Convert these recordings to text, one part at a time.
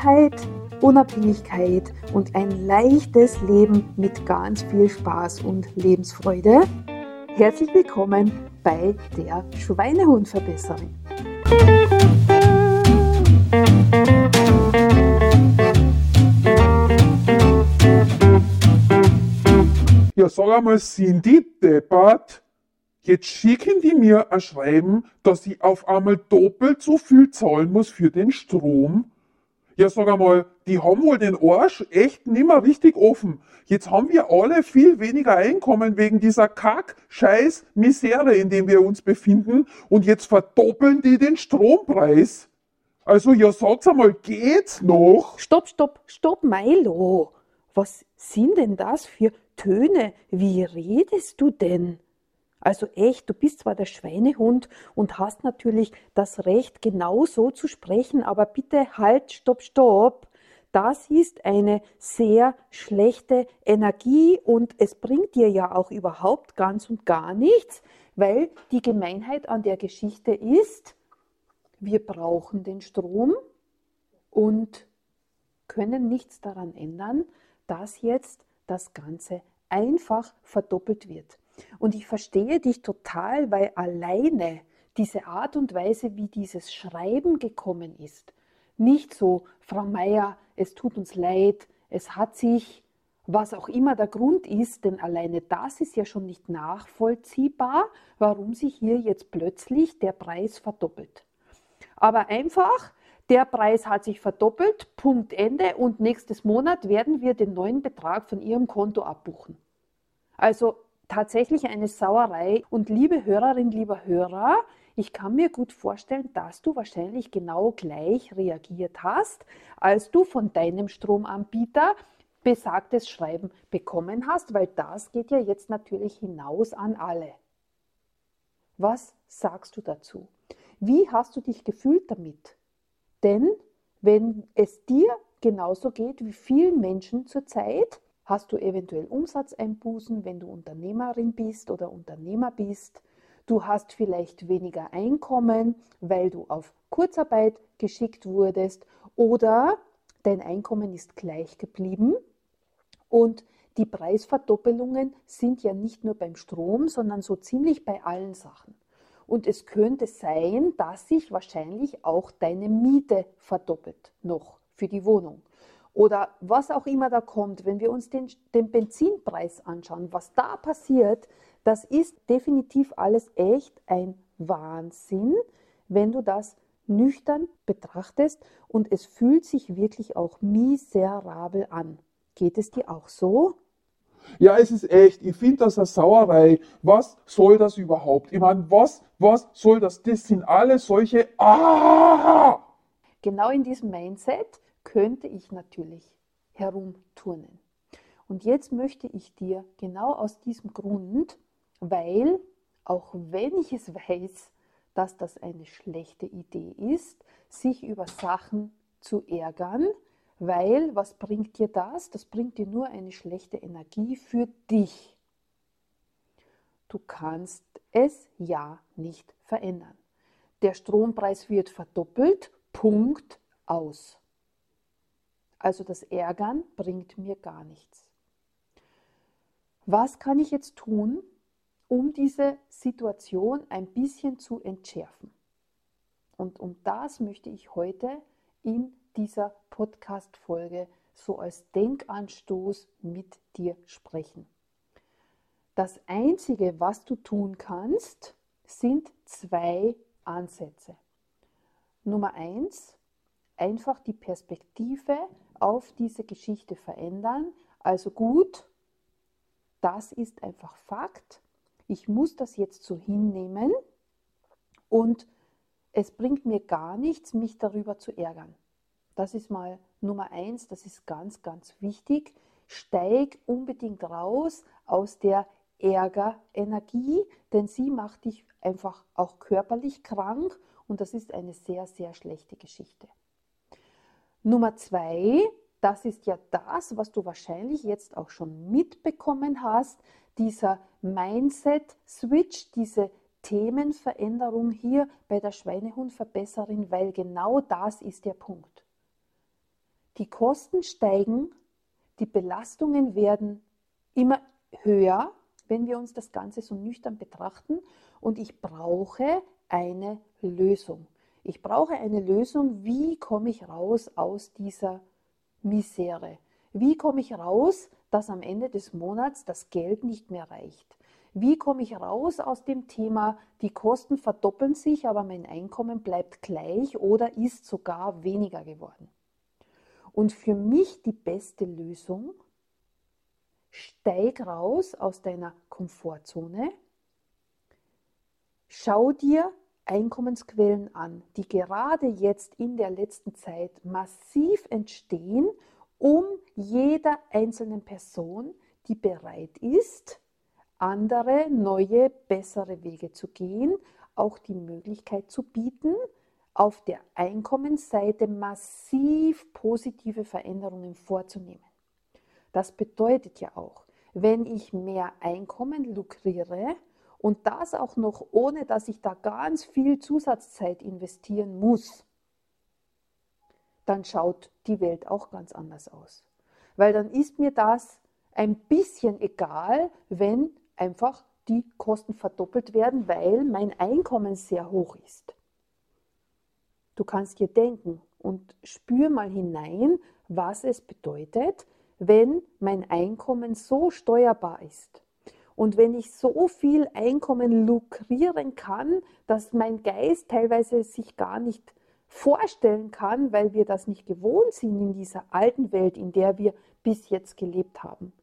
Freiheit, Unabhängigkeit und ein leichtes Leben mit ganz viel Spaß und Lebensfreude. Herzlich willkommen bei der Schweinehundverbesserin. Ja, sag einmal, sind die deppert? Jetzt schicken die mir ein Schreiben, dass ich auf einmal doppelt so viel zahlen muss für den Strom. Ja, sag einmal, die haben wohl den Arsch echt nimmer richtig offen. Jetzt haben wir alle viel weniger Einkommen wegen dieser Kack, Scheiß, Misere, in dem wir uns befinden. Und jetzt verdoppeln die den Strompreis. Also, ja, sag's einmal, geht's noch? Stopp, stopp, stopp, Milo. Was sind denn das für Töne? Wie redest du denn? Also echt, du bist zwar der Schweinehund und hast natürlich das Recht, genau so zu sprechen, aber bitte halt, stopp, stopp. Das ist eine sehr schlechte Energie und es bringt dir ja auch überhaupt ganz und gar nichts, weil die Gemeinheit an der Geschichte ist, wir brauchen den Strom und können nichts daran ändern, dass jetzt das Ganze einfach verdoppelt wird. Und ich verstehe dich total, weil alleine diese Art und Weise, wie dieses Schreiben gekommen ist, nicht so, Frau Meier, es tut uns leid, es hat sich, was auch immer der Grund ist, denn alleine das ist ja schon nicht nachvollziehbar, warum sich hier jetzt plötzlich der Preis verdoppelt. Aber einfach, der Preis hat sich verdoppelt, Punkt Ende und nächstes Monat werden wir den neuen Betrag von Ihrem Konto abbuchen. Also tatsächlich eine Sauerei. Und liebe Hörerin, lieber Hörer, ich kann mir gut vorstellen, dass du wahrscheinlich genau gleich reagiert hast, als du von deinem Stromanbieter besagtes Schreiben bekommen hast, weil das geht ja jetzt natürlich hinaus an alle. Was sagst du dazu? Wie hast du dich gefühlt damit? Denn wenn es dir genauso geht wie vielen Menschen zurzeit, hast du eventuell Umsatzeinbußen, wenn du Unternehmerin bist oder Unternehmer bist. Du hast vielleicht weniger Einkommen, weil du auf Kurzarbeit geschickt wurdest oder dein Einkommen ist gleich geblieben und die Preisverdoppelungen sind ja nicht nur beim Strom, sondern so ziemlich bei allen Sachen. Und es könnte sein, dass sich wahrscheinlich auch deine Miete verdoppelt noch für die Wohnung oder was auch immer da kommt, wenn wir uns den, den Benzinpreis anschauen, was da passiert, das ist definitiv alles echt ein Wahnsinn, wenn du das nüchtern betrachtest und es fühlt sich wirklich auch miserabel an. Geht es dir auch so? Ja, es ist echt. Ich finde das eine Sauerei. Was soll das überhaupt? Ich meine, was, was soll das? Das sind alle solche. Ah! Genau in diesem Mindset könnte ich natürlich herumturnen. Und jetzt möchte ich dir genau aus diesem Grund, weil auch wenn ich es weiß, dass das eine schlechte Idee ist, sich über Sachen zu ärgern, weil was bringt dir das? Das bringt dir nur eine schlechte Energie für dich. Du kannst es ja nicht verändern. Der Strompreis wird verdoppelt, Punkt aus. Also das Ärgern bringt mir gar nichts. Was kann ich jetzt tun, um diese Situation ein bisschen zu entschärfen? Und um das möchte ich heute in dieser Podcast-Folge so als Denkanstoß mit dir sprechen. Das Einzige, was du tun kannst, sind zwei Ansätze. Nummer eins, einfach die Perspektive auf diese Geschichte verändern. Also gut, das ist einfach Fakt. Ich muss das jetzt so hinnehmen und es bringt mir gar nichts, mich darüber zu ärgern. Das ist mal Nummer eins, das ist ganz, ganz wichtig. Steig unbedingt raus aus der Ärgerenergie, denn sie macht dich einfach auch körperlich krank und das ist eine sehr, sehr schlechte Geschichte. Nummer zwei, das ist ja das, was du wahrscheinlich jetzt auch schon mitbekommen hast, dieser Mindset-Switch, diese Themenveränderung hier bei der Schweinehundverbesserin, weil genau das ist der Punkt. Die Kosten steigen, die Belastungen werden immer höher, wenn wir uns das Ganze so nüchtern betrachten. Und ich brauche eine Lösung. Ich brauche eine Lösung, wie komme ich raus aus dieser Misere? Wie komme ich raus, dass am Ende des Monats das Geld nicht mehr reicht? Wie komme ich raus aus dem Thema, die Kosten verdoppeln sich, aber mein Einkommen bleibt gleich oder ist sogar weniger geworden? Und für mich die beste Lösung, steig raus aus deiner Komfortzone, schau dir Einkommensquellen an, die gerade jetzt in der letzten Zeit massiv entstehen, um jeder einzelnen Person, die bereit ist, andere, neue, bessere Wege zu gehen, auch die Möglichkeit zu bieten, auf der Einkommensseite massiv positive Veränderungen vorzunehmen. Das bedeutet ja auch, wenn ich mehr Einkommen lukriere und das auch noch ohne, dass ich da ganz viel Zusatzzeit investieren muss, dann schaut die Welt auch ganz anders aus. Weil dann ist mir das ein bisschen egal, wenn einfach die Kosten verdoppelt werden, weil mein Einkommen sehr hoch ist. Du kannst dir denken und spür mal hinein, was es bedeutet, wenn mein Einkommen so steuerbar ist. Und wenn ich so viel Einkommen lukrieren kann, dass mein Geist teilweise sich gar nicht vorstellen kann, weil wir das nicht gewohnt sind in dieser alten Welt, in der wir bis jetzt gelebt haben.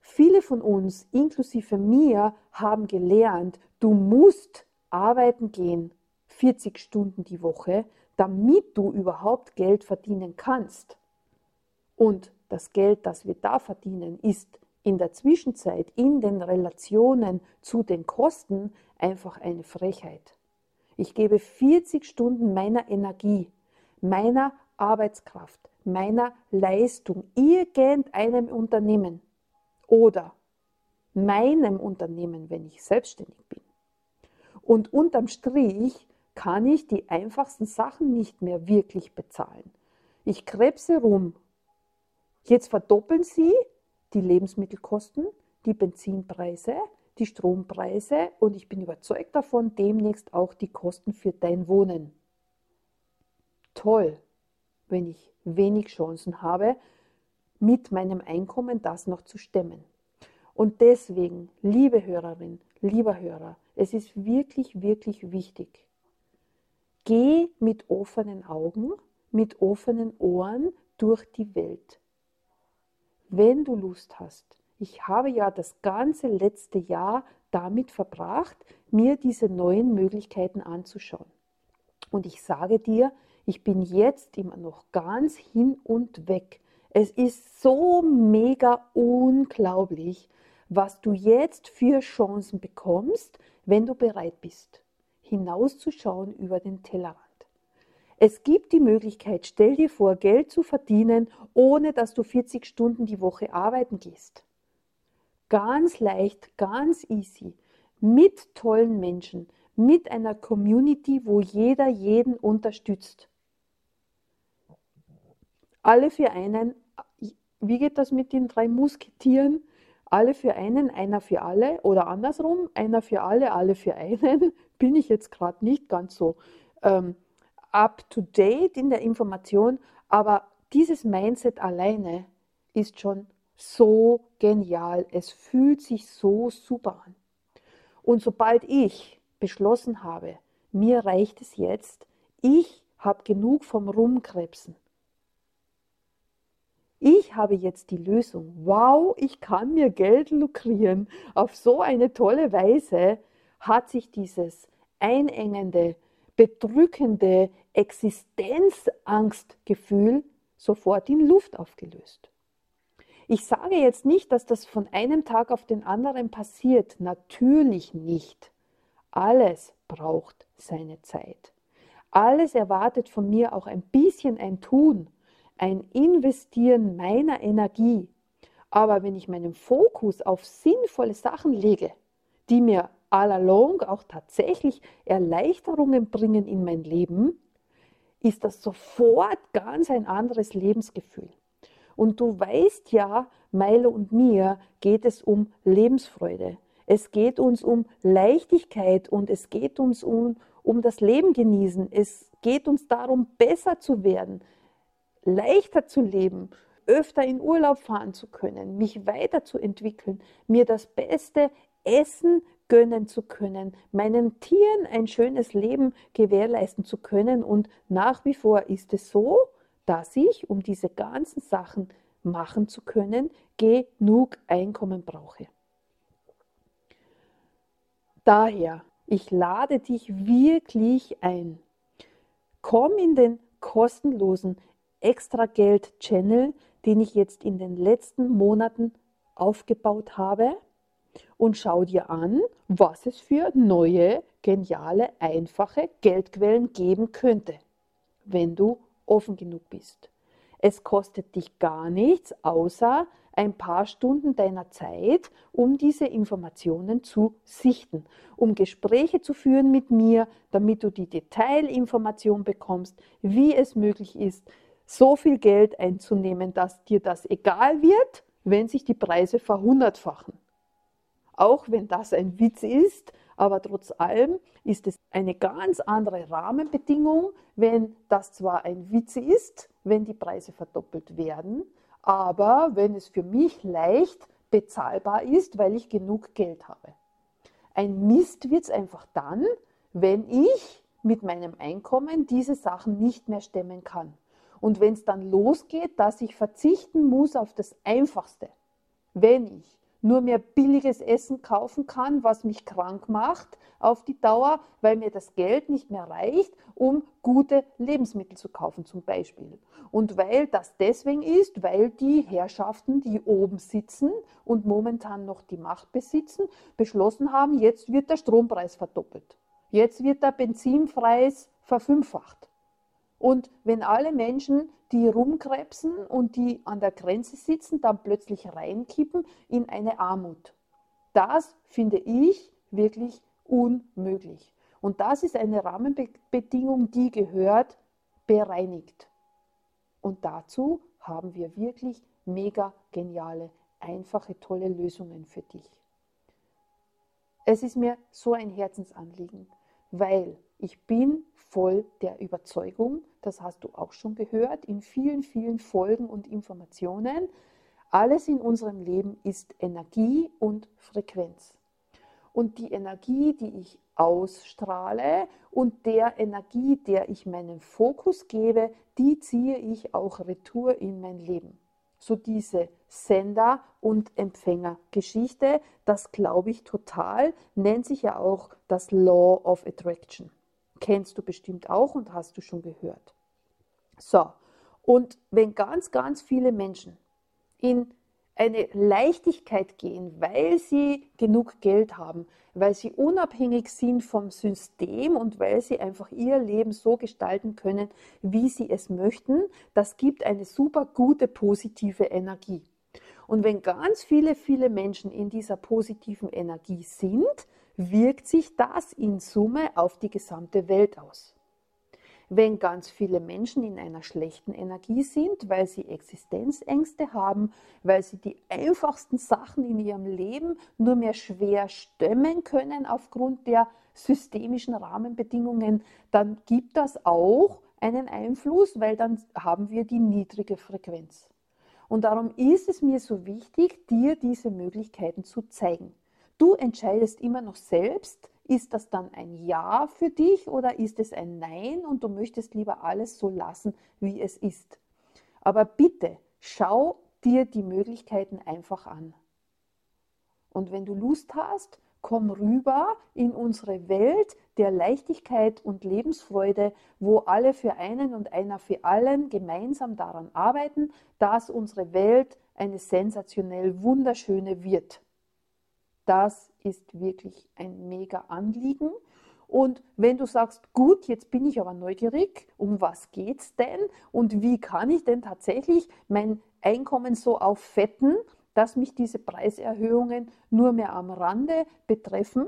Viele von uns, inklusive mir, haben gelernt, du musst arbeiten gehen, 40 Stunden die Woche, damit du überhaupt Geld verdienen kannst. Und das Geld, das wir da verdienen, ist in der Zwischenzeit in den Relationen zu den Kosten einfach eine Frechheit. Ich gebe 40 Stunden meiner Energie, meiner Arbeitskraft, meiner Leistung irgendeinem Unternehmen oder meinem Unternehmen, wenn ich selbstständig bin. Und unterm Strich kann ich die einfachsten Sachen nicht mehr wirklich bezahlen. Ich krebse rum. Jetzt verdoppeln Sie die Lebensmittelkosten, die Benzinpreise, die Strompreise und ich bin überzeugt davon, demnächst auch die Kosten für dein Wohnen. Toll, wenn ich wenig Chancen habe, mit meinem Einkommen das noch zu stemmen. Und deswegen, liebe Hörerin, lieber Hörer, es ist wirklich, wirklich wichtig. Geh mit offenen Augen, mit offenen Ohren durch die Welt. Wenn du Lust hast, ich habe ja das ganze letzte Jahr damit verbracht, mir diese neuen Möglichkeiten anzuschauen. Und ich sage dir, ich bin jetzt immer noch ganz hin und weg es ist so mega unglaublich, was du jetzt für Chancen bekommst, wenn du bereit bist, hinauszuschauen über den Tellerrand. Es gibt die Möglichkeit, stell dir vor, Geld zu verdienen, ohne dass du 40 Stunden die Woche arbeiten gehst. Ganz leicht, ganz easy, mit tollen Menschen, mit einer Community, wo jeder jeden unterstützt alle für einen, wie geht das mit den drei Musketieren? Alle für einen, einer für alle oder andersrum, einer für alle, alle für einen, bin ich jetzt gerade nicht ganz so ähm, up to date in der Information, aber dieses Mindset alleine ist schon so genial. Es fühlt sich so super an. Und sobald ich beschlossen habe, mir reicht es jetzt, ich habe genug vom Rumkrebsen, ich habe jetzt die Lösung. Wow, ich kann mir Geld lukrieren. Auf so eine tolle Weise hat sich dieses einengende, bedrückende Existenzangstgefühl sofort in Luft aufgelöst. Ich sage jetzt nicht, dass das von einem Tag auf den anderen passiert. Natürlich nicht. Alles braucht seine Zeit. Alles erwartet von mir auch ein bisschen ein Tun ein Investieren meiner Energie. Aber wenn ich meinen Fokus auf sinnvolle Sachen lege, die mir all along auch tatsächlich Erleichterungen bringen in mein Leben, ist das sofort ganz ein anderes Lebensgefühl. Und du weißt ja, Milo und mir geht es um Lebensfreude. Es geht uns um Leichtigkeit und es geht uns um, um das Leben genießen. Es geht uns darum, besser zu werden, leichter zu leben, öfter in Urlaub fahren zu können, mich weiterzuentwickeln, mir das beste Essen gönnen zu können, meinen Tieren ein schönes Leben gewährleisten zu können. Und nach wie vor ist es so, dass ich, um diese ganzen Sachen machen zu können, genug Einkommen brauche. Daher, ich lade dich wirklich ein. Komm in den kostenlosen Extra-Geld-Channel, den ich jetzt in den letzten Monaten aufgebaut habe und schau dir an, was es für neue, geniale, einfache Geldquellen geben könnte, wenn du offen genug bist. Es kostet dich gar nichts, außer ein paar Stunden deiner Zeit, um diese Informationen zu sichten, um Gespräche zu führen mit mir, damit du die Detailinformation bekommst, wie es möglich ist, so viel Geld einzunehmen, dass dir das egal wird, wenn sich die Preise verhundertfachen. Auch wenn das ein Witz ist, aber trotz allem ist es eine ganz andere Rahmenbedingung, wenn das zwar ein Witz ist, wenn die Preise verdoppelt werden, aber wenn es für mich leicht bezahlbar ist, weil ich genug Geld habe. Ein Mist wird es einfach dann, wenn ich mit meinem Einkommen diese Sachen nicht mehr stemmen kann. Und wenn es dann losgeht, dass ich verzichten muss auf das Einfachste, wenn ich nur mehr billiges Essen kaufen kann, was mich krank macht auf die Dauer, weil mir das Geld nicht mehr reicht, um gute Lebensmittel zu kaufen zum Beispiel. Und weil das deswegen ist, weil die Herrschaften, die oben sitzen und momentan noch die Macht besitzen, beschlossen haben, jetzt wird der Strompreis verdoppelt. Jetzt wird der Benzinpreis verfünffacht. Und wenn alle Menschen, die rumkrebsen und die an der Grenze sitzen, dann plötzlich reinkippen in eine Armut. Das finde ich wirklich unmöglich. Und das ist eine Rahmenbedingung, die gehört bereinigt. Und dazu haben wir wirklich mega geniale, einfache, tolle Lösungen für dich. Es ist mir so ein Herzensanliegen, weil ich bin voll der Überzeugung, das hast du auch schon gehört, in vielen, vielen Folgen und Informationen, alles in unserem Leben ist Energie und Frequenz. Und die Energie, die ich ausstrahle und der Energie, der ich meinen Fokus gebe, die ziehe ich auch retour in mein Leben. So diese Sender- und Empfängergeschichte, das glaube ich total, nennt sich ja auch das Law of Attraction. Kennst du bestimmt auch und hast du schon gehört. So, und wenn ganz, ganz viele Menschen in eine Leichtigkeit gehen, weil sie genug Geld haben, weil sie unabhängig sind vom System und weil sie einfach ihr Leben so gestalten können, wie sie es möchten, das gibt eine super gute positive Energie. Und wenn ganz viele, viele Menschen in dieser positiven Energie sind, wirkt sich das in Summe auf die gesamte Welt aus. Wenn ganz viele Menschen in einer schlechten Energie sind, weil sie Existenzängste haben, weil sie die einfachsten Sachen in ihrem Leben nur mehr schwer stemmen können aufgrund der systemischen Rahmenbedingungen, dann gibt das auch einen Einfluss, weil dann haben wir die niedrige Frequenz. Und darum ist es mir so wichtig, dir diese Möglichkeiten zu zeigen. Du entscheidest immer noch selbst, ist das dann ein Ja für dich oder ist es ein Nein und du möchtest lieber alles so lassen, wie es ist. Aber bitte schau dir die Möglichkeiten einfach an. Und wenn du Lust hast, komm rüber in unsere Welt der Leichtigkeit und Lebensfreude, wo alle für einen und einer für allen gemeinsam daran arbeiten, dass unsere Welt eine sensationell wunderschöne wird. Das ist wirklich ein mega Anliegen. Und wenn du sagst, gut, jetzt bin ich aber neugierig, um was geht's denn und wie kann ich denn tatsächlich mein Einkommen so auffetten, dass mich diese Preiserhöhungen nur mehr am Rande betreffen,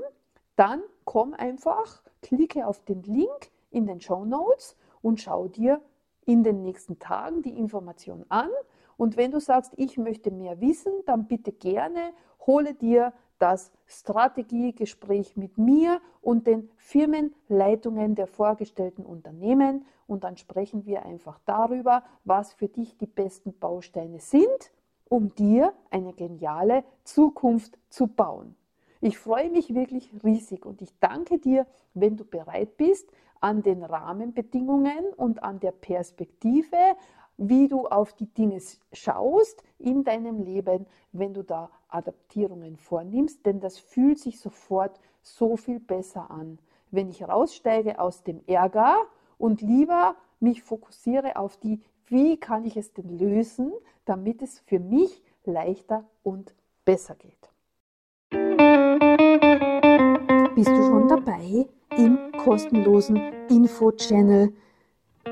dann komm einfach, klicke auf den Link in den Show Notes und schau dir in den nächsten Tagen die Information an. Und wenn du sagst, ich möchte mehr wissen, dann bitte gerne hole dir das Strategiegespräch mit mir und den Firmenleitungen der vorgestellten Unternehmen und dann sprechen wir einfach darüber, was für dich die besten Bausteine sind, um dir eine geniale Zukunft zu bauen. Ich freue mich wirklich riesig und ich danke dir, wenn du bereit bist, an den Rahmenbedingungen und an der Perspektive, wie du auf die Dinge schaust in deinem Leben, wenn du da Adaptierungen vornimmst, denn das fühlt sich sofort so viel besser an. Wenn ich raussteige aus dem Ärger und lieber mich fokussiere auf die, wie kann ich es denn lösen, damit es für mich leichter und besser geht. Bist du schon dabei im kostenlosen Info-Channel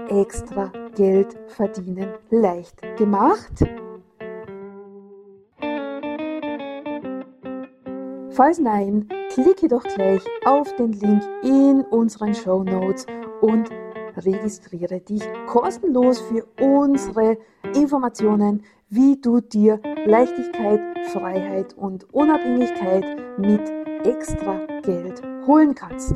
Extra Geld verdienen leicht gemacht? Falls nein, klicke doch gleich auf den Link in unseren Show Notes und registriere dich kostenlos für unsere Informationen, wie du dir Leichtigkeit, Freiheit und Unabhängigkeit mit extra Geld holen kannst.